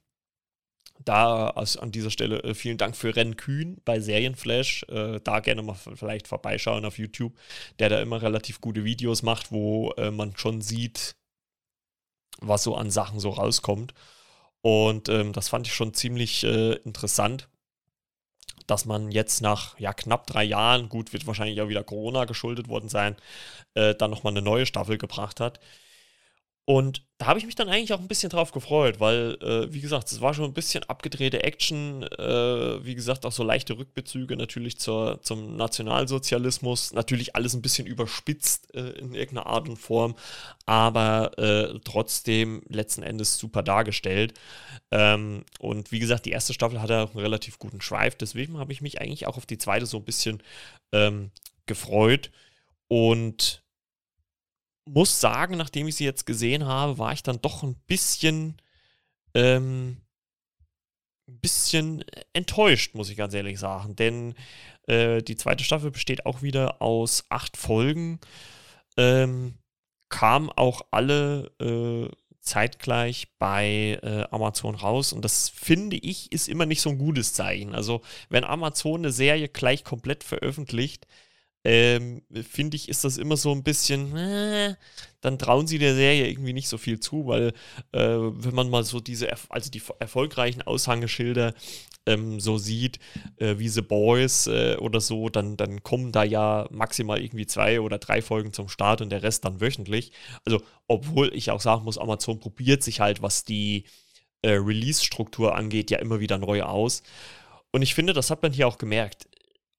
Da also an dieser Stelle äh, vielen Dank für Ren Kühn bei Serienflash. Äh, da gerne mal vielleicht vorbeischauen auf YouTube, der da immer relativ gute Videos macht, wo äh, man schon sieht, was so an Sachen so rauskommt. Und ähm, das fand ich schon ziemlich äh, interessant, dass man jetzt nach ja, knapp drei Jahren, gut, wird wahrscheinlich auch wieder Corona geschuldet worden sein, äh, dann nochmal eine neue Staffel gebracht hat. Und da habe ich mich dann eigentlich auch ein bisschen drauf gefreut, weil, äh, wie gesagt, es war schon ein bisschen abgedrehte Action, äh, wie gesagt, auch so leichte Rückbezüge natürlich zur, zum Nationalsozialismus, natürlich alles ein bisschen überspitzt äh, in irgendeiner Art und Form, aber äh, trotzdem letzten Endes super dargestellt. Ähm, und wie gesagt, die erste Staffel hatte auch einen relativ guten Schweif, deswegen habe ich mich eigentlich auch auf die zweite so ein bisschen ähm, gefreut. Und muss sagen, nachdem ich sie jetzt gesehen habe, war ich dann doch ein bisschen, ähm, ein bisschen enttäuscht, muss ich ganz ehrlich sagen. Denn äh, die zweite Staffel besteht auch wieder aus acht Folgen. Ähm, kam auch alle äh, zeitgleich bei äh, Amazon raus. Und das finde ich ist immer nicht so ein gutes Zeichen. Also, wenn Amazon eine Serie gleich komplett veröffentlicht, ähm, finde ich, ist das immer so ein bisschen, äh, dann trauen sie der Serie irgendwie nicht so viel zu, weil äh, wenn man mal so diese, also die erfolgreichen Aushängeschilder ähm, so sieht, äh, wie The Boys äh, oder so, dann, dann kommen da ja maximal irgendwie zwei oder drei Folgen zum Start und der Rest dann wöchentlich. Also, obwohl ich auch sagen muss, Amazon probiert sich halt, was die äh, Release-Struktur angeht, ja immer wieder neu aus. Und ich finde, das hat man hier auch gemerkt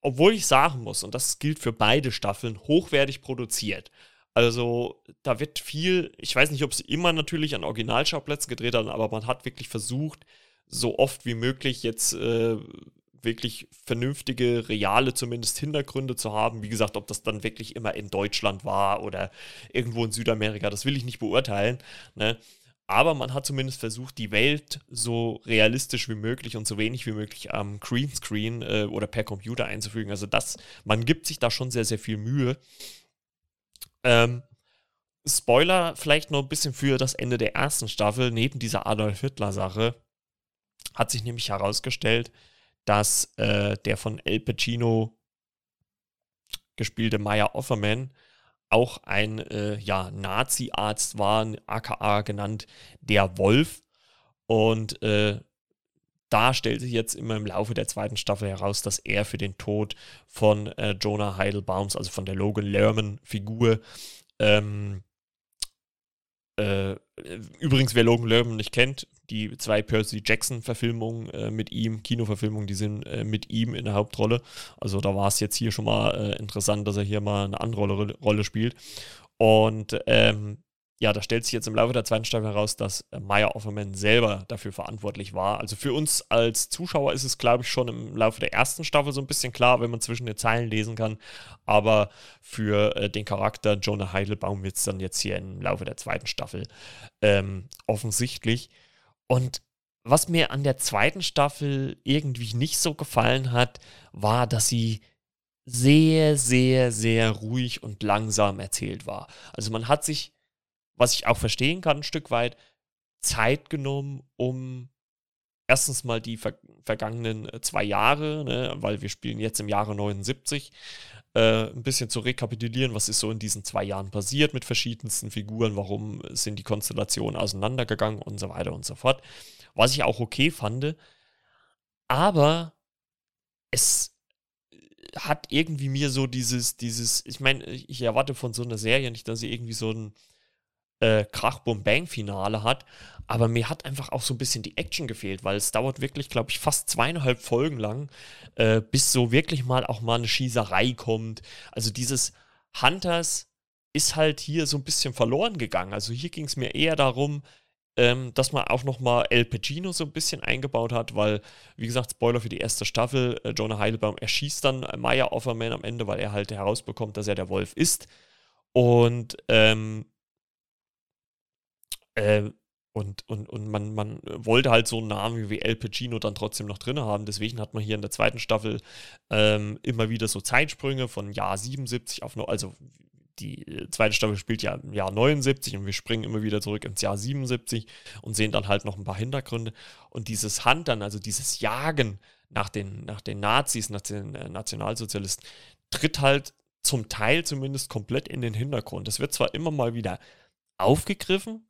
obwohl ich sagen muss, und das gilt für beide Staffeln, hochwertig produziert. Also da wird viel, ich weiß nicht, ob sie immer natürlich an Originalschauplätzen gedreht haben, aber man hat wirklich versucht, so oft wie möglich jetzt äh, wirklich vernünftige, reale zumindest Hintergründe zu haben. Wie gesagt, ob das dann wirklich immer in Deutschland war oder irgendwo in Südamerika, das will ich nicht beurteilen. Ne? Aber man hat zumindest versucht, die Welt so realistisch wie möglich und so wenig wie möglich am Greenscreen äh, oder per Computer einzufügen. Also das, man gibt sich da schon sehr, sehr viel Mühe. Ähm, Spoiler vielleicht noch ein bisschen für das Ende der ersten Staffel. Neben dieser Adolf Hitler-Sache hat sich nämlich herausgestellt, dass äh, der von El Pacino gespielte Meyer Offerman auch ein äh, ja, Nazi-Arzt war, aka genannt der Wolf. Und äh, da stellt sich jetzt immer im Laufe der zweiten Staffel heraus, dass er für den Tod von äh, Jonah Heidelbaums, also von der Logan Lerman-Figur, ähm, äh, übrigens, wer Logan Lerman nicht kennt, die zwei Percy Jackson-Verfilmungen äh, mit ihm, Kinoverfilmungen, die sind äh, mit ihm in der Hauptrolle. Also da war es jetzt hier schon mal äh, interessant, dass er hier mal eine andere Rolle, Rolle spielt. Und ähm, ja, da stellt sich jetzt im Laufe der zweiten Staffel heraus, dass äh, Meyer Offerman selber dafür verantwortlich war. Also für uns als Zuschauer ist es, glaube ich, schon im Laufe der ersten Staffel so ein bisschen klar, wenn man zwischen den Zeilen lesen kann. Aber für äh, den Charakter Jonah Heidelbaum wird es dann jetzt hier im Laufe der zweiten Staffel ähm, offensichtlich. Und was mir an der zweiten Staffel irgendwie nicht so gefallen hat, war, dass sie sehr, sehr, sehr ruhig und langsam erzählt war. Also man hat sich was ich auch verstehen kann, ein Stück weit, Zeit genommen, um erstens mal die ver vergangenen äh, zwei Jahre, ne, weil wir spielen jetzt im Jahre 79, äh, ein bisschen zu rekapitulieren, was ist so in diesen zwei Jahren passiert mit verschiedensten Figuren, warum sind die Konstellationen auseinandergegangen und so weiter und so fort. Was ich auch okay fand. Aber es hat irgendwie mir so dieses, dieses, ich meine, ich erwarte von so einer Serie nicht, dass sie irgendwie so ein äh, Krach-Bum-Bang-Finale hat. Aber mir hat einfach auch so ein bisschen die Action gefehlt, weil es dauert wirklich, glaube ich, fast zweieinhalb Folgen lang, äh, bis so wirklich mal auch mal eine Schießerei kommt. Also dieses Hunters ist halt hier so ein bisschen verloren gegangen. Also hier ging es mir eher darum, ähm, dass man auch nochmal El Pacino so ein bisschen eingebaut hat, weil, wie gesagt, Spoiler für die erste Staffel, äh, Jonah Heidelbaum erschießt dann Maya Offerman am Ende, weil er halt herausbekommt, dass er der Wolf ist. Und ähm, äh, und, und, und man, man wollte halt so einen Namen wie El Pacino dann trotzdem noch drin haben. Deswegen hat man hier in der zweiten Staffel ähm, immer wieder so Zeitsprünge von Jahr 77 auf, also die äh, zweite Staffel spielt ja im Jahr 79 und wir springen immer wieder zurück ins Jahr 77 und sehen dann halt noch ein paar Hintergründe. Und dieses Huntern, also dieses Jagen nach den, nach den Nazis, nach den äh, Nationalsozialisten, tritt halt zum Teil zumindest komplett in den Hintergrund. Es wird zwar immer mal wieder aufgegriffen,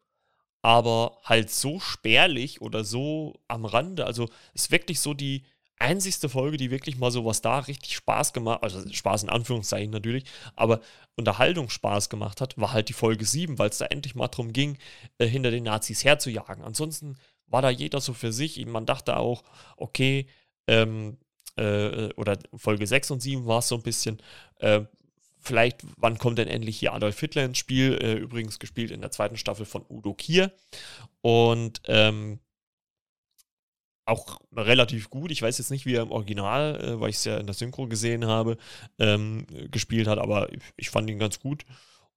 aber halt so spärlich oder so am Rande. Also ist wirklich so die einzigste Folge, die wirklich mal so was da richtig Spaß gemacht, also Spaß in Anführungszeichen natürlich, aber Unterhaltungsspaß gemacht hat, war halt die Folge 7, weil es da endlich mal darum ging, äh, hinter den Nazis herzujagen. Ansonsten war da jeder so für sich. Man dachte auch, okay, ähm, äh, oder Folge 6 und 7 war es so ein bisschen, äh, vielleicht, wann kommt denn endlich hier Adolf Hitler ins Spiel? Äh, übrigens gespielt in der zweiten Staffel von Udo Kier. Und ähm, auch relativ gut. Ich weiß jetzt nicht, wie er im Original, äh, weil ich es ja in der Synchro gesehen habe, ähm, gespielt hat, aber ich fand ihn ganz gut.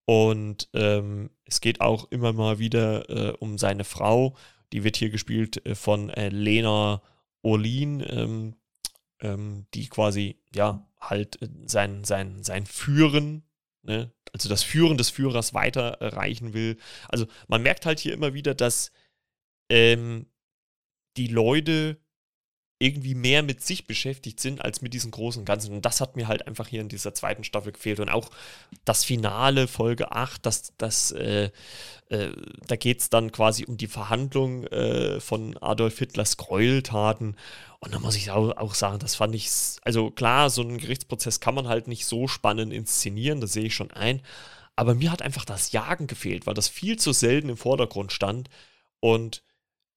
Und ähm, es geht auch immer mal wieder äh, um seine Frau. Die wird hier gespielt äh, von Lena Olin, ähm, ähm, die quasi, ja, halt äh, sein, sein, sein Führen, ne, also das Führen des Führers weiter erreichen will. Also man merkt halt hier immer wieder, dass ähm, die Leute irgendwie mehr mit sich beschäftigt sind als mit diesem großen Ganzen. Und das hat mir halt einfach hier in dieser zweiten Staffel gefehlt. Und auch das Finale, Folge 8, das, das, äh, äh, da geht es dann quasi um die Verhandlung äh, von Adolf Hitlers Gräueltaten. Und da muss ich auch, auch sagen, das fand ich, also klar, so einen Gerichtsprozess kann man halt nicht so spannend inszenieren, das sehe ich schon ein. Aber mir hat einfach das Jagen gefehlt, weil das viel zu selten im Vordergrund stand. Und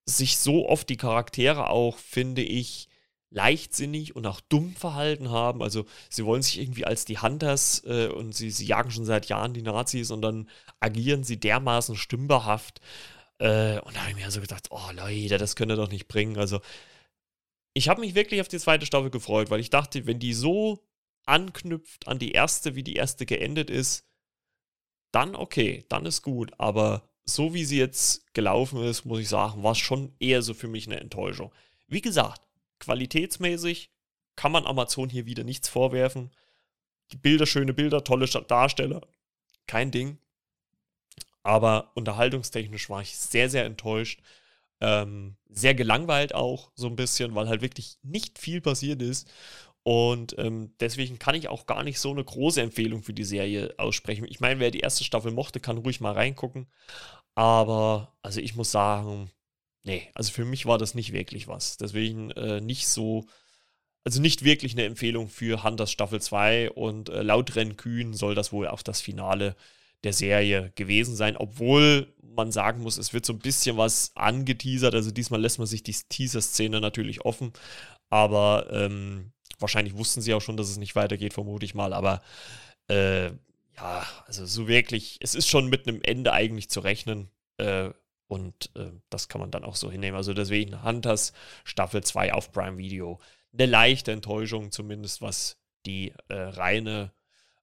sich so oft die Charaktere auch, finde ich, leichtsinnig und auch dumm verhalten haben. Also sie wollen sich irgendwie als die Hunters äh, und sie, sie jagen schon seit Jahren die Nazis und dann agieren sie dermaßen stümperhaft. Äh, und da habe ich mir so gedacht, oh Leute, das könnt ihr doch nicht bringen. Also ich habe mich wirklich auf die zweite Staffel gefreut, weil ich dachte, wenn die so anknüpft an die erste, wie die erste geendet ist, dann okay, dann ist gut. Aber so wie sie jetzt gelaufen ist, muss ich sagen, war es schon eher so für mich eine Enttäuschung. Wie gesagt, qualitätsmäßig kann man Amazon hier wieder nichts vorwerfen. Die Bilder, schöne Bilder, tolle Darsteller, kein Ding. Aber unterhaltungstechnisch war ich sehr, sehr enttäuscht. Ähm, sehr gelangweilt auch so ein bisschen, weil halt wirklich nicht viel passiert ist. Und ähm, deswegen kann ich auch gar nicht so eine große Empfehlung für die Serie aussprechen. Ich meine, wer die erste Staffel mochte, kann ruhig mal reingucken. Aber, also ich muss sagen, nee, also für mich war das nicht wirklich was. Deswegen äh, nicht so, also nicht wirklich eine Empfehlung für Hunters Staffel 2 und äh, laut Rennkühn soll das wohl auch das Finale der Serie gewesen sein, obwohl man sagen muss, es wird so ein bisschen was angeteasert. Also diesmal lässt man sich die Teaser-Szene natürlich offen, aber ähm, wahrscheinlich wussten sie auch schon, dass es nicht weitergeht, vermute ich mal. Aber äh, ja, also so wirklich, es ist schon mit einem Ende eigentlich zu rechnen. Äh, und äh, das kann man dann auch so hinnehmen. Also deswegen Hunters Staffel 2 auf Prime Video. Eine leichte Enttäuschung, zumindest was die äh, reine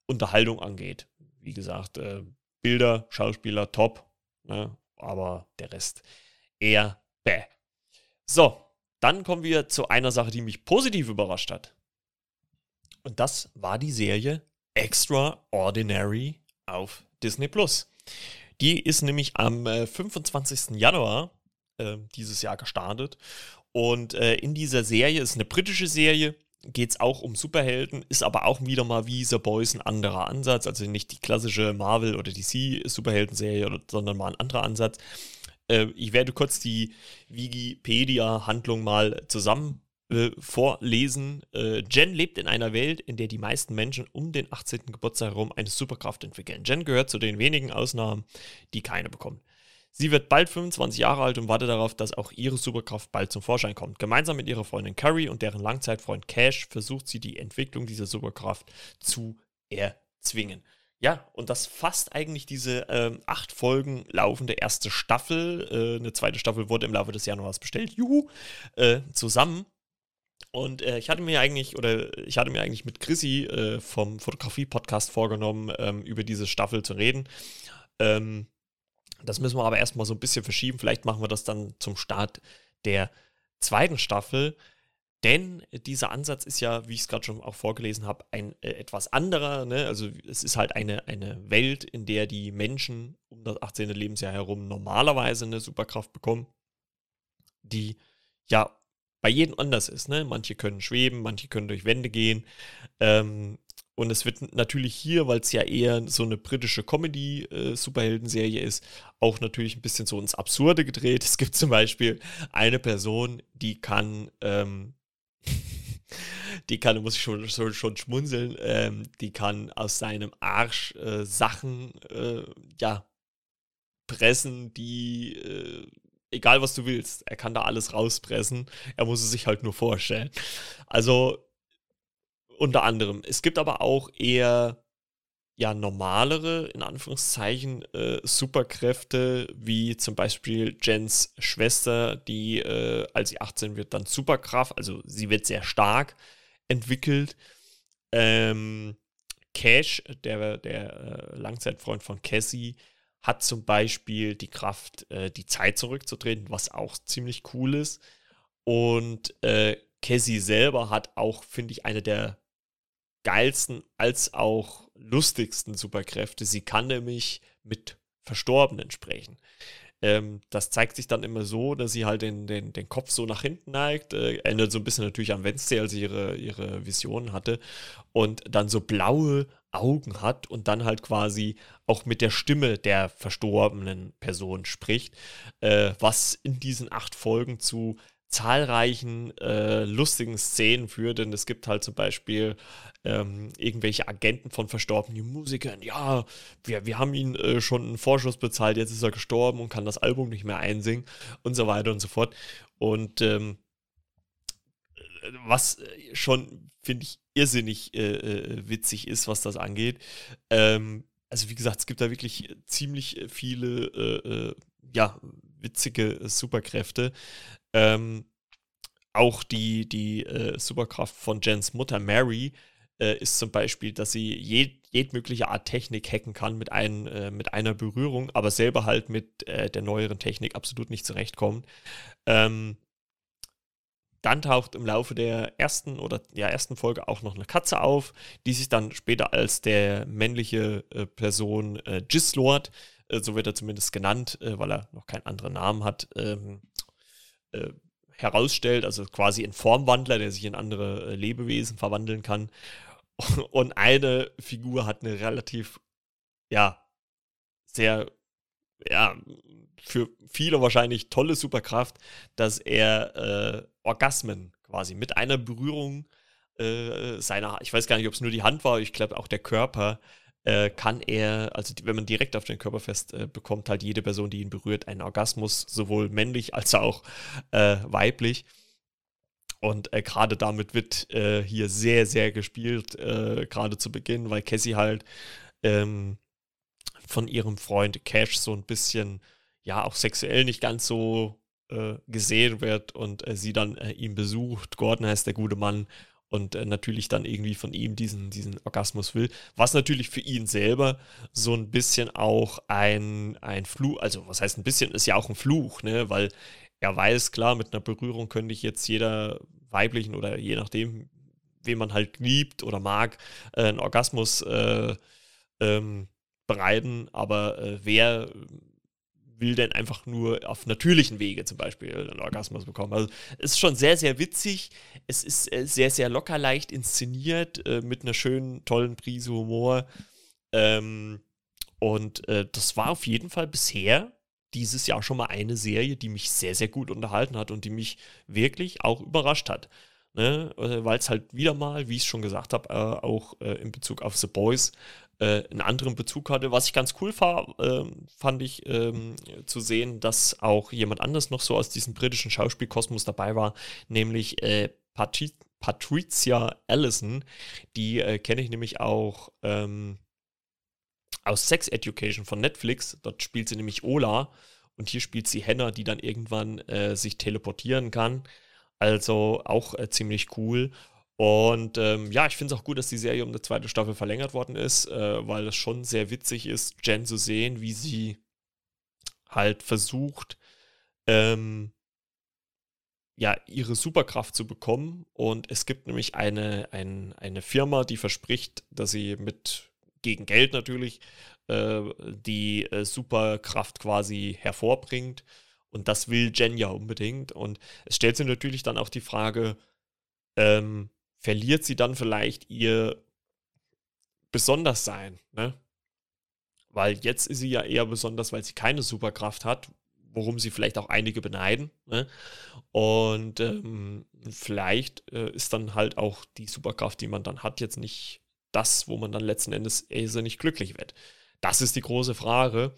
Unterhaltung angeht. Wie gesagt, äh, Bilder, Schauspieler top, ne? aber der Rest eher bäh. So, dann kommen wir zu einer Sache, die mich positiv überrascht hat. Und das war die Serie Extraordinary auf Disney Plus. Die ist nämlich am äh, 25. Januar äh, dieses Jahr gestartet. Und äh, in dieser Serie ist eine britische Serie, geht es auch um Superhelden, ist aber auch wieder mal wie The Boys ein anderer Ansatz. Also nicht die klassische Marvel- oder DC-Superhelden-Serie, sondern mal ein anderer Ansatz. Äh, ich werde kurz die Wikipedia-Handlung mal zusammen äh, vorlesen. Äh, Jen lebt in einer Welt, in der die meisten Menschen um den 18. Geburtstag herum eine Superkraft entwickeln. Jen gehört zu den wenigen Ausnahmen, die keine bekommen. Sie wird bald 25 Jahre alt und wartet darauf, dass auch ihre Superkraft bald zum Vorschein kommt. Gemeinsam mit ihrer Freundin Carrie und deren Langzeitfreund Cash versucht sie die Entwicklung dieser Superkraft zu erzwingen. Ja, und das fasst eigentlich diese ähm, acht Folgen laufende erste Staffel, äh, eine zweite Staffel wurde im Laufe des Januars bestellt, juhu, äh, zusammen. Und äh, ich hatte mir eigentlich, oder ich hatte mir eigentlich mit Chrissy äh, vom Fotografie-Podcast vorgenommen, ähm, über diese Staffel zu reden. Ähm, das müssen wir aber erstmal so ein bisschen verschieben. Vielleicht machen wir das dann zum Start der zweiten Staffel. Denn dieser Ansatz ist ja, wie ich es gerade schon auch vorgelesen habe, ein äh, etwas anderer. Ne? Also es ist halt eine, eine Welt, in der die Menschen um das 18. Lebensjahr herum normalerweise eine Superkraft bekommen, die ja bei jedem anders ist. Ne? Manche können schweben, manche können durch Wände gehen. Ähm, und es wird natürlich hier, weil es ja eher so eine britische Comedy-Superhelden-Serie ist, auch natürlich ein bisschen so ins Absurde gedreht. Es gibt zum Beispiel eine Person, die kann, ähm, die kann, muss ich schon, schon, schon schmunzeln, ähm, die kann aus seinem Arsch äh, Sachen, äh, ja, pressen, die äh, egal was du willst, er kann da alles rauspressen. Er muss es sich halt nur vorstellen. Also unter anderem. Es gibt aber auch eher ja normalere, in Anführungszeichen, äh, Superkräfte, wie zum Beispiel Jens Schwester, die, äh, als sie 18 wird, dann Superkraft, also sie wird sehr stark entwickelt. Ähm, Cash, der, der äh, Langzeitfreund von Cassie, hat zum Beispiel die Kraft, äh, die Zeit zurückzutreten, was auch ziemlich cool ist. Und äh, Cassie selber hat auch, finde ich, eine der geilsten als auch lustigsten Superkräfte. Sie kann nämlich mit Verstorbenen sprechen. Ähm, das zeigt sich dann immer so, dass sie halt den, den, den Kopf so nach hinten neigt. Äh, ändert so ein bisschen natürlich an Wednesday, als sie ihre, ihre Visionen hatte. Und dann so blaue Augen hat und dann halt quasi auch mit der Stimme der verstorbenen Person spricht, äh, was in diesen acht Folgen zu zahlreichen äh, lustigen Szenen führt, denn es gibt halt zum Beispiel ähm, irgendwelche Agenten von verstorbenen Musikern, ja, wir, wir haben ihn äh, schon einen Vorschuss bezahlt, jetzt ist er gestorben und kann das Album nicht mehr einsingen und so weiter und so fort. Und ähm, was schon, finde ich, irrsinnig äh, äh, witzig ist, was das angeht. Ähm, also wie gesagt, es gibt da wirklich ziemlich viele äh, äh, ja, witzige Superkräfte. Ähm, auch die, die äh, Superkraft von Jens Mutter Mary ist zum Beispiel, dass sie jed jedmögliche Art Technik hacken kann mit, ein, äh, mit einer Berührung, aber selber halt mit äh, der neueren Technik absolut nicht zurechtkommt. Ähm, dann taucht im Laufe der ersten oder ja, ersten Folge auch noch eine Katze auf, die sich dann später als der männliche äh, Person äh, Gislord, äh, so wird er zumindest genannt, äh, weil er noch keinen anderen Namen hat, ähm, äh, herausstellt. Also quasi ein Formwandler, der sich in andere äh, Lebewesen verwandeln kann. Und eine Figur hat eine relativ, ja, sehr, ja, für viele wahrscheinlich tolle Superkraft, dass er äh, Orgasmen quasi mit einer Berührung äh, seiner, ich weiß gar nicht, ob es nur die Hand war, ich glaube auch der Körper, äh, kann er, also wenn man direkt auf den Körper fest äh, bekommt, halt jede Person, die ihn berührt, einen Orgasmus, sowohl männlich als auch äh, weiblich. Und äh, gerade damit wird äh, hier sehr, sehr gespielt, äh, gerade zu Beginn, weil Cassie halt ähm, von ihrem Freund Cash so ein bisschen, ja, auch sexuell nicht ganz so äh, gesehen wird und äh, sie dann äh, ihn besucht. Gordon heißt der gute Mann und natürlich dann irgendwie von ihm diesen, diesen Orgasmus will. Was natürlich für ihn selber so ein bisschen auch ein, ein Fluch, also was heißt ein bisschen, ist ja auch ein Fluch, ne, weil er weiß, klar, mit einer Berührung könnte ich jetzt jeder weiblichen oder je nachdem, wen man halt liebt oder mag, äh, einen Orgasmus äh, ähm, bereiten, aber äh, wer will denn einfach nur auf natürlichen Wege zum Beispiel einen Orgasmus bekommen. Also es ist schon sehr, sehr witzig. Es ist äh, sehr, sehr locker leicht inszeniert äh, mit einer schönen, tollen Prise Humor. Ähm, und äh, das war auf jeden Fall bisher dieses Jahr schon mal eine Serie, die mich sehr, sehr gut unterhalten hat und die mich wirklich auch überrascht hat. Ne? Äh, Weil es halt wieder mal, wie ich es schon gesagt habe, äh, auch äh, in Bezug auf The Boys äh, einen anderen Bezug hatte. Was ich ganz cool war, ähm, fand ich ähm, zu sehen, dass auch jemand anders noch so aus diesem britischen Schauspielkosmos dabei war, nämlich äh, Patri Patricia Allison. Die äh, kenne ich nämlich auch. Ähm, aus Sex Education von Netflix. Dort spielt sie nämlich Ola und hier spielt sie Hannah, die dann irgendwann äh, sich teleportieren kann. Also auch äh, ziemlich cool. Und ähm, ja, ich finde es auch gut, dass die Serie um eine zweite Staffel verlängert worden ist, äh, weil es schon sehr witzig ist, Jen zu sehen, wie sie halt versucht, ähm, ja, ihre Superkraft zu bekommen. Und es gibt nämlich eine, ein, eine Firma, die verspricht, dass sie mit gegen Geld natürlich, äh, die äh, Superkraft quasi hervorbringt. Und das will Jen ja unbedingt. Und es stellt sich natürlich dann auch die Frage, ähm, verliert sie dann vielleicht ihr Besonderssein, ne? Weil jetzt ist sie ja eher besonders, weil sie keine Superkraft hat, worum sie vielleicht auch einige beneiden. Ne? Und ähm, vielleicht äh, ist dann halt auch die Superkraft, die man dann hat, jetzt nicht das, wo man dann letzten Endes nicht glücklich wird? Das ist die große Frage.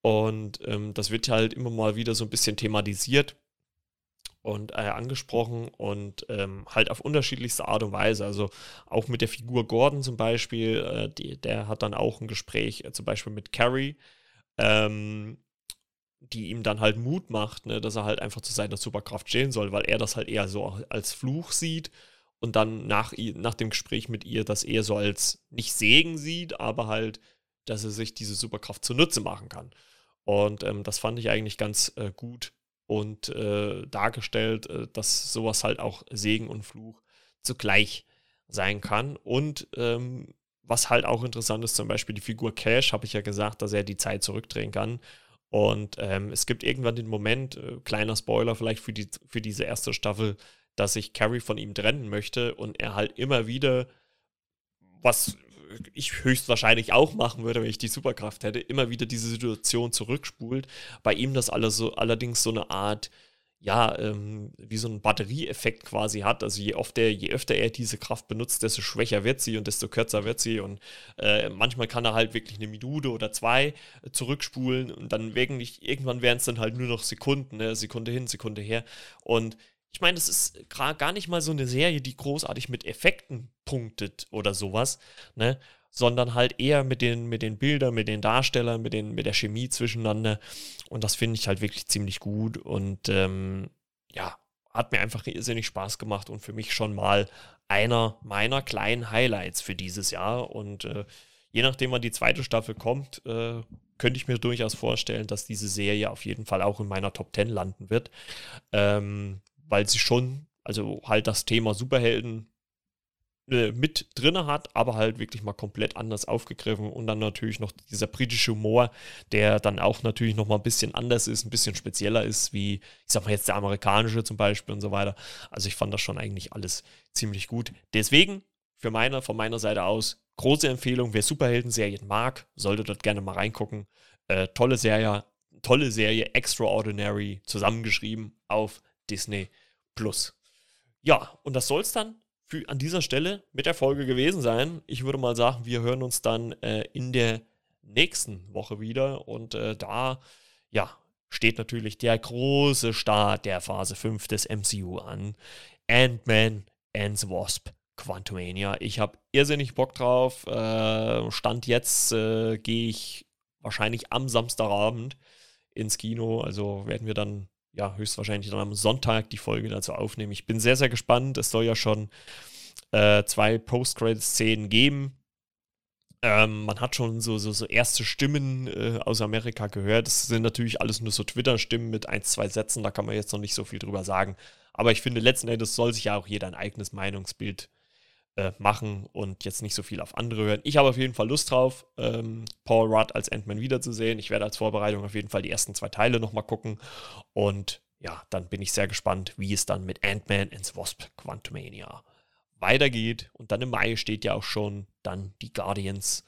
Und ähm, das wird halt immer mal wieder so ein bisschen thematisiert und äh, angesprochen und ähm, halt auf unterschiedlichste Art und Weise. Also auch mit der Figur Gordon zum Beispiel, äh, die, der hat dann auch ein Gespräch, äh, zum Beispiel mit Carrie, ähm, die ihm dann halt Mut macht, ne, dass er halt einfach zu seiner Superkraft stehen soll, weil er das halt eher so als Fluch sieht und dann nach, nach dem Gespräch mit ihr das eher so als nicht Segen sieht, aber halt, dass er sich diese Superkraft zunutze machen kann. Und ähm, das fand ich eigentlich ganz äh, gut und äh, dargestellt, äh, dass sowas halt auch Segen und Fluch zugleich sein kann. Und ähm, was halt auch interessant ist, zum Beispiel die Figur Cash, habe ich ja gesagt, dass er die Zeit zurückdrehen kann. Und ähm, es gibt irgendwann den Moment, äh, kleiner Spoiler vielleicht für, die, für diese erste Staffel, dass sich Carrie von ihm trennen möchte und er halt immer wieder, was ich höchstwahrscheinlich auch machen würde, wenn ich die Superkraft hätte, immer wieder diese Situation zurückspult. Bei ihm das alles so, allerdings so eine Art, ja, ähm, wie so ein Batterieeffekt quasi hat. Also je, oft er, je öfter er diese Kraft benutzt, desto schwächer wird sie und desto kürzer wird sie. Und äh, manchmal kann er halt wirklich eine Minute oder zwei zurückspulen und dann wirklich, irgendwann wären es dann halt nur noch Sekunden, ne? Sekunde hin, Sekunde her. Und ich meine, das ist gar nicht mal so eine Serie, die großartig mit Effekten punktet oder sowas, ne? Sondern halt eher mit den, mit den Bildern, mit den Darstellern, mit, den, mit der Chemie zwischeneinander. Und das finde ich halt wirklich ziemlich gut. Und ähm, ja, hat mir einfach irrsinnig Spaß gemacht und für mich schon mal einer meiner kleinen Highlights für dieses Jahr. Und äh, je nachdem, wann die zweite Staffel kommt, äh, könnte ich mir durchaus vorstellen, dass diese Serie auf jeden Fall auch in meiner Top 10 landen wird. Ähm, weil sie schon, also halt das Thema Superhelden äh, mit drinne hat, aber halt wirklich mal komplett anders aufgegriffen und dann natürlich noch dieser britische Humor, der dann auch natürlich noch mal ein bisschen anders ist, ein bisschen spezieller ist, wie ich sag mal jetzt der amerikanische zum Beispiel und so weiter. Also ich fand das schon eigentlich alles ziemlich gut. Deswegen für meine, von meiner Seite aus große Empfehlung, wer Superhelden-Serien mag, sollte dort gerne mal reingucken. Äh, tolle Serie, tolle Serie, Extraordinary, zusammengeschrieben auf Disney Plus. Ja, und das soll es dann für, an dieser Stelle mit der Folge gewesen sein. Ich würde mal sagen, wir hören uns dann äh, in der nächsten Woche wieder und äh, da, ja, steht natürlich der große Start der Phase 5 des MCU an. Ant-Man and the Wasp Quantumania. Ich habe irrsinnig Bock drauf. Äh, Stand jetzt äh, gehe ich wahrscheinlich am Samstagabend ins Kino. Also werden wir dann ja, höchstwahrscheinlich dann am Sonntag die Folge dazu aufnehmen. Ich bin sehr, sehr gespannt. Es soll ja schon äh, zwei Post-Credit-Szenen geben. Ähm, man hat schon so, so, so erste Stimmen äh, aus Amerika gehört. Das sind natürlich alles nur so Twitter-Stimmen mit ein, zwei Sätzen, da kann man jetzt noch nicht so viel drüber sagen. Aber ich finde, letzten Endes soll sich ja auch jeder ein eigenes Meinungsbild äh, machen und jetzt nicht so viel auf andere hören. Ich habe auf jeden Fall Lust drauf, ähm, Paul Rudd als Ant-Man wiederzusehen. Ich werde als Vorbereitung auf jeden Fall die ersten zwei Teile nochmal gucken. Und ja, dann bin ich sehr gespannt, wie es dann mit Ant-Man the Wasp Quantumania weitergeht. Und dann im Mai steht ja auch schon dann die Guardians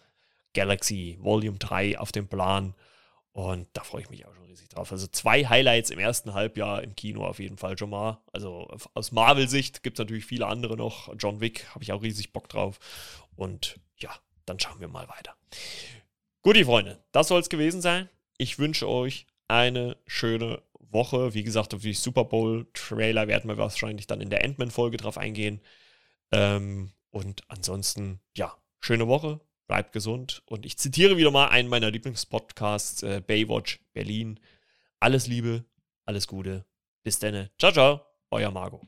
Galaxy Volume 3 auf dem Plan. Und da freue ich mich auch schon riesig drauf. Also zwei Highlights im ersten Halbjahr im Kino auf jeden Fall schon mal. Also aus Marvel-Sicht gibt es natürlich viele andere noch. John Wick habe ich auch riesig Bock drauf. Und ja, dann schauen wir mal weiter. Gut, die Freunde, das soll es gewesen sein. Ich wünsche euch eine schöne Woche. Wie gesagt, auf die Super Bowl-Trailer werden wir wahrscheinlich dann in der Endman-Folge drauf eingehen. Ähm, und ansonsten, ja, schöne Woche bleibt gesund. Und ich zitiere wieder mal einen meiner Lieblingspodcasts, äh, Baywatch Berlin. Alles Liebe, alles Gute. Bis dann. Ciao, ciao, euer Margot.